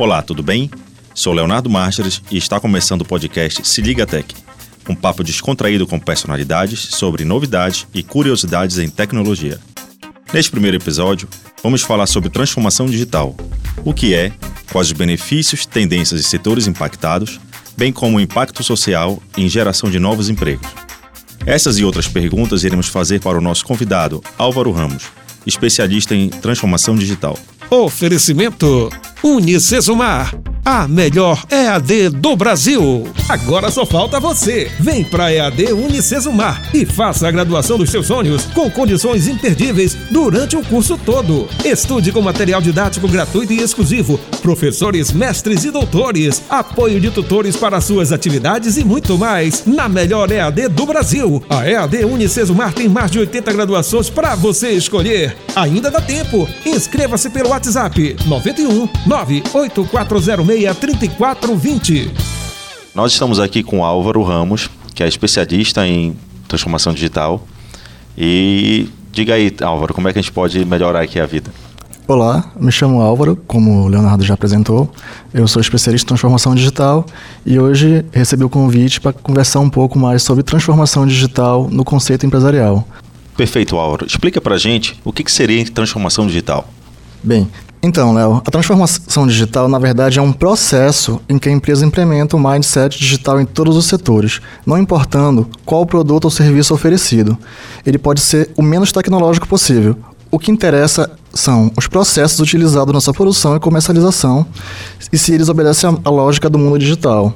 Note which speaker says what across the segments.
Speaker 1: Olá, tudo bem? Sou Leonardo Martins e está começando o podcast Se Liga Tech, um papo descontraído com personalidades sobre novidades e curiosidades em tecnologia. Neste primeiro episódio, vamos falar sobre transformação digital, o que é, quais os benefícios, tendências e setores impactados, bem como o impacto social em geração de novos empregos. Essas e outras perguntas iremos fazer para o nosso convidado, Álvaro Ramos, especialista em transformação digital.
Speaker 2: Oferecimento Unicesumar a melhor EAD do Brasil. Agora só falta você. Vem para EAD Unicesumar e faça a graduação dos seus sonhos com condições imperdíveis durante o curso todo. Estude com material didático gratuito e exclusivo, professores, mestres e doutores, apoio de tutores para suas atividades e muito mais na melhor EAD do Brasil. A EAD Unicesumar tem mais de 80 graduações para você escolher. Ainda dá tempo. Inscreva-se pelo WhatsApp 91 98406 3420.
Speaker 1: Nós estamos aqui com Álvaro Ramos, que é especialista em transformação digital. E diga aí, Álvaro, como é que a gente pode melhorar aqui a vida?
Speaker 3: Olá, me chamo Álvaro, como o Leonardo já apresentou. Eu sou especialista em transformação digital e hoje recebi o convite para conversar um pouco mais sobre transformação digital no conceito empresarial.
Speaker 1: Perfeito, Álvaro. Explica para gente o que, que seria transformação digital.
Speaker 3: Bem, então, Léo, a transformação digital, na verdade, é um processo em que a empresa implementa o mindset digital em todos os setores, não importando qual produto ou serviço oferecido. Ele pode ser o menos tecnológico possível. O que interessa são os processos utilizados na sua produção e comercialização e se eles obedecem à lógica do mundo digital.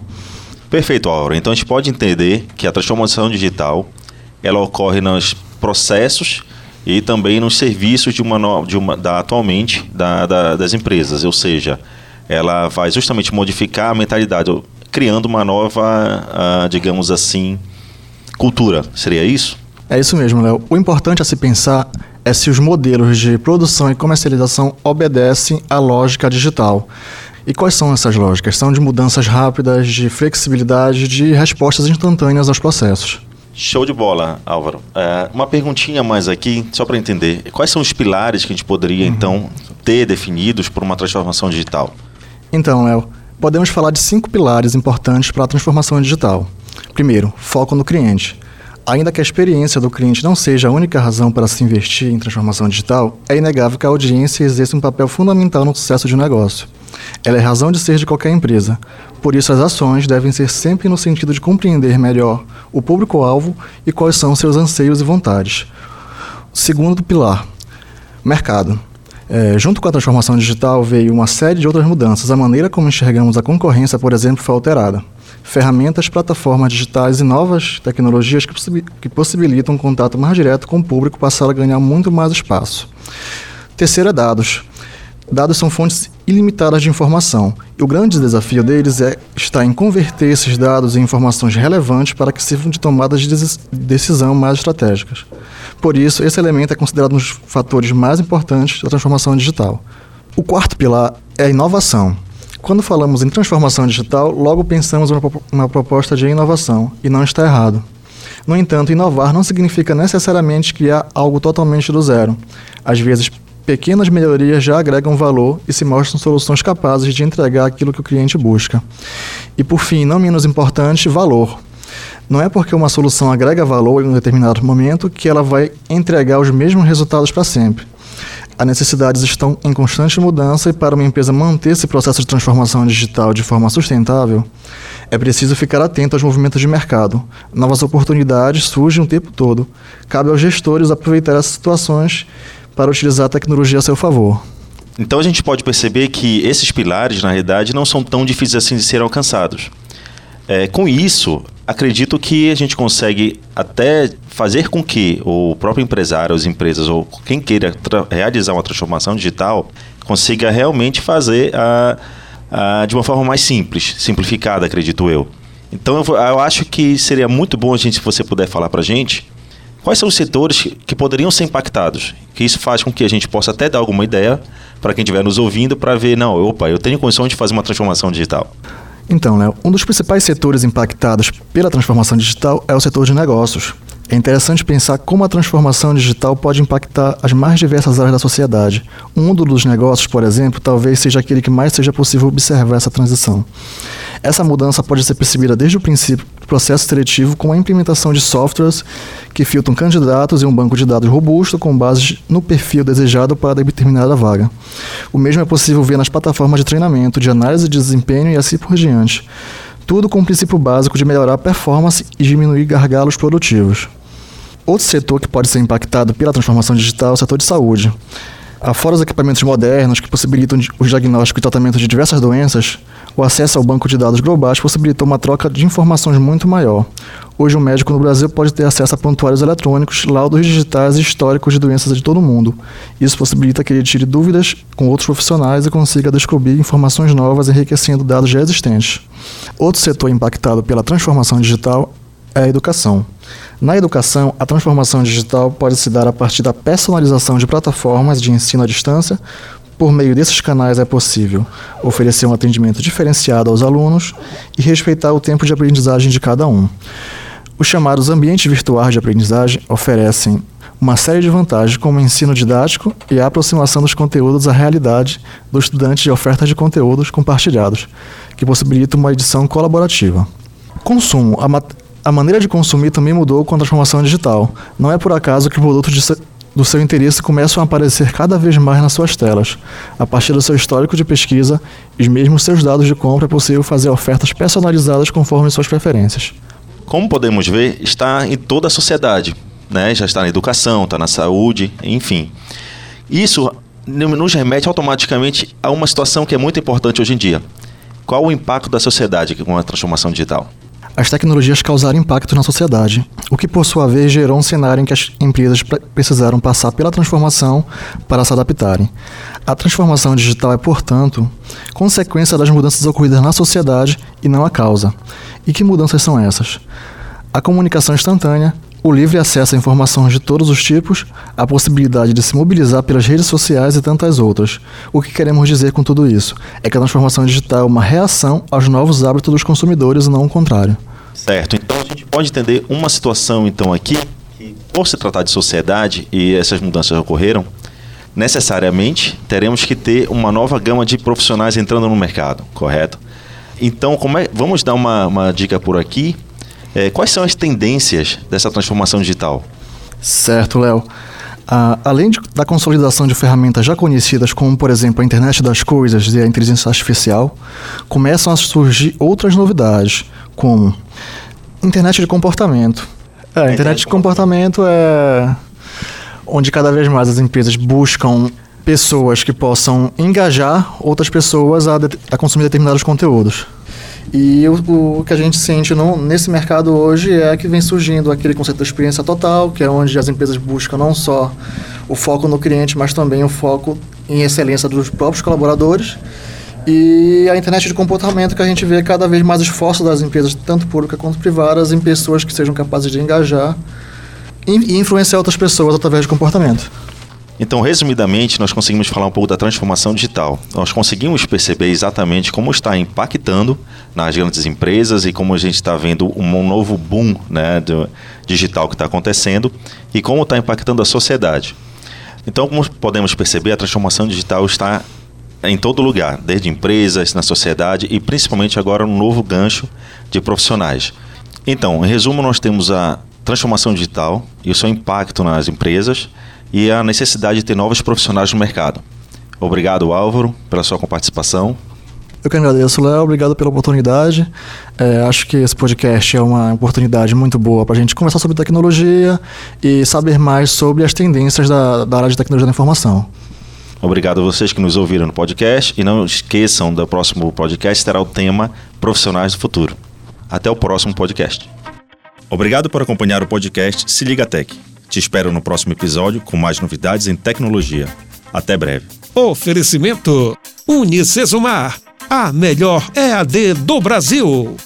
Speaker 1: Perfeito, Aura. Então a gente pode entender que a transformação digital ela ocorre nos processos e também nos serviços de uma, de uma da, atualmente da, da, das empresas, ou seja, ela vai justamente modificar a mentalidade, criando uma nova, uh, digamos assim, cultura. Seria isso?
Speaker 3: É isso mesmo, Léo. O importante a se pensar é se os modelos de produção e comercialização obedecem à lógica digital. E quais são essas lógicas? São de mudanças rápidas, de flexibilidade, de respostas instantâneas aos processos.
Speaker 1: Show de bola, Álvaro. É, uma perguntinha mais aqui, só para entender. Quais são os pilares que a gente poderia, uhum. então, ter definidos por uma transformação digital?
Speaker 3: Então, Léo, podemos falar de cinco pilares importantes para a transformação digital. Primeiro, foco no cliente. Ainda que a experiência do cliente não seja a única razão para se investir em transformação digital, é inegável que a audiência exerce um papel fundamental no sucesso de um negócio. Ela é razão de ser de qualquer empresa. Por isso, as ações devem ser sempre no sentido de compreender melhor o público-alvo e quais são seus anseios e vontades. Segundo pilar, mercado. É, junto com a transformação digital veio uma série de outras mudanças. A maneira como enxergamos a concorrência, por exemplo, foi alterada. Ferramentas, plataformas digitais e novas tecnologias que, possibilitam um contato mais direto com o público passaram a ganhar muito mais espaço. Terceiro é dados. Dados são fontes ilimitadas de informação, e o grande desafio deles é estar em converter esses dados em informações relevantes para que sirvam de tomadas de decisão mais estratégicas. Por isso, esse elemento é considerado um dos fatores mais importantes da transformação digital. O quarto pilar é a inovação. Quando falamos em transformação digital, logo pensamos uma proposta de inovação, e não está errado. No entanto, inovar não significa necessariamente criar algo totalmente do zero. Às vezes, pequenas melhorias já agregam valor e se mostram soluções capazes de entregar aquilo que o cliente busca. E por fim, não menos importante, valor. Não é porque uma solução agrega valor em um determinado momento que ela vai entregar os mesmos resultados para sempre. As necessidades estão em constante mudança e para uma empresa manter esse processo de transformação digital de forma sustentável, é preciso ficar atento aos movimentos de mercado. Novas oportunidades surgem o tempo todo. Cabe aos gestores aproveitar essas situações para utilizar a tecnologia a seu favor.
Speaker 1: Então a gente pode perceber que esses pilares, na realidade, não são tão difíceis assim de serem alcançados. É, com isso, acredito que a gente consegue até fazer com que o próprio empresário, as empresas ou quem queira realizar uma transformação digital consiga realmente fazer a, a, de uma forma mais simples, simplificada, acredito eu. Então eu, eu acho que seria muito bom a gente, se você puder falar para a gente, Quais são os setores que poderiam ser impactados? Que isso faz com que a gente possa até dar alguma ideia para quem estiver nos ouvindo para ver, não, opa, eu tenho condição de fazer uma transformação digital.
Speaker 3: Então, Léo, um dos principais setores impactados pela transformação digital é o setor de negócios. É interessante pensar como a transformação digital pode impactar as mais diversas áreas da sociedade. Um mundo dos negócios, por exemplo, talvez seja aquele que mais seja possível observar essa transição. Essa mudança pode ser percebida desde o princípio do processo seletivo com a implementação de softwares que filtram candidatos em um banco de dados robusto com base no perfil desejado para determinada vaga. O mesmo é possível ver nas plataformas de treinamento, de análise de desempenho e assim por diante. Tudo com o princípio básico de melhorar a performance e diminuir gargalos produtivos. Outro setor que pode ser impactado pela transformação digital é o setor de saúde. Afora os equipamentos modernos que possibilitam o diagnóstico e tratamento de diversas doenças, o acesso ao banco de dados globais possibilitou uma troca de informações muito maior. Hoje, um médico no Brasil pode ter acesso a prontuários eletrônicos, laudos digitais e históricos de doenças de todo o mundo. Isso possibilita que ele tire dúvidas com outros profissionais e consiga descobrir informações novas, enriquecendo dados já existentes. Outro setor impactado pela transformação digital é a educação. Na educação, a transformação digital pode se dar a partir da personalização de plataformas de ensino à distância. Por meio desses canais é possível oferecer um atendimento diferenciado aos alunos e respeitar o tempo de aprendizagem de cada um. Os chamados ambientes virtuais de aprendizagem oferecem uma série de vantagens, como o ensino didático e a aproximação dos conteúdos à realidade do estudante de ofertas de conteúdos compartilhados, que possibilita uma edição colaborativa. Consumo. A, a maneira de consumir também mudou com a transformação digital. Não é por acaso que produtos se, do seu interesse começam a aparecer cada vez mais nas suas telas. A partir do seu histórico de pesquisa e mesmo seus dados de compra, é possível fazer ofertas personalizadas conforme suas preferências.
Speaker 1: Como podemos ver, está em toda a sociedade. Né? Já está na educação, está na saúde, enfim. Isso nos remete automaticamente a uma situação que é muito importante hoje em dia. Qual o impacto da sociedade com a transformação digital?
Speaker 3: As tecnologias causaram impacto na sociedade, o que por sua vez gerou um cenário em que as empresas precisaram passar pela transformação para se adaptarem. A transformação digital é, portanto, consequência das mudanças ocorridas na sociedade e não a causa. E que mudanças são essas? A comunicação instantânea, o livre acesso a informações de todos os tipos, a possibilidade de se mobilizar pelas redes sociais e tantas outras. O que queremos dizer com tudo isso? É que a transformação digital é uma reação aos novos hábitos dos consumidores e não o contrário.
Speaker 1: Certo. Então a gente pode entender uma situação então aqui que por se tratar de sociedade e essas mudanças ocorreram, necessariamente teremos que ter uma nova gama de profissionais entrando no mercado, correto? Então, como é, vamos dar uma, uma dica por aqui é, quais são as tendências dessa transformação digital?
Speaker 3: Certo, Léo. Ah, além de, da consolidação de ferramentas já conhecidas, como por exemplo a internet das coisas e a inteligência artificial, começam a surgir outras novidades, como internet de comportamento. É, a internet de comportamento é onde cada vez mais as empresas buscam pessoas que possam engajar outras pessoas a, a consumir determinados conteúdos. E o, o que a gente sente no, nesse mercado hoje é que vem surgindo aquele conceito da experiência total, que é onde as empresas buscam não só o foco no cliente, mas também o foco em excelência dos próprios colaboradores. E a internet de comportamento que a gente vê cada vez mais esforço das empresas, tanto públicas quanto privadas, em pessoas que sejam capazes de engajar e influenciar outras pessoas através de comportamento.
Speaker 1: Então, resumidamente, nós conseguimos falar um pouco da transformação digital. Nós conseguimos perceber exatamente como está impactando nas grandes empresas e como a gente está vendo um novo boom né, digital que está acontecendo e como está impactando a sociedade. Então, como podemos perceber, a transformação digital está em todo lugar, desde empresas, na sociedade e principalmente agora um novo gancho de profissionais. Então, em resumo, nós temos a transformação digital e o seu impacto nas empresas e a necessidade de ter novos profissionais no mercado. Obrigado, Álvaro, pela sua participação.
Speaker 3: Eu que agradeço, Léo. Obrigado pela oportunidade. É, acho que esse podcast é uma oportunidade muito boa para a gente conversar sobre tecnologia e saber mais sobre as tendências da, da área de tecnologia da informação.
Speaker 1: Obrigado a vocês que nos ouviram no podcast e não esqueçam do próximo podcast terá o tema Profissionais do Futuro. Até o próximo podcast. Obrigado por acompanhar o podcast Se Liga Tech. Te espero no próximo episódio com mais novidades em tecnologia. Até breve.
Speaker 2: Oferecimento Unicesumar, a melhor EAD do Brasil.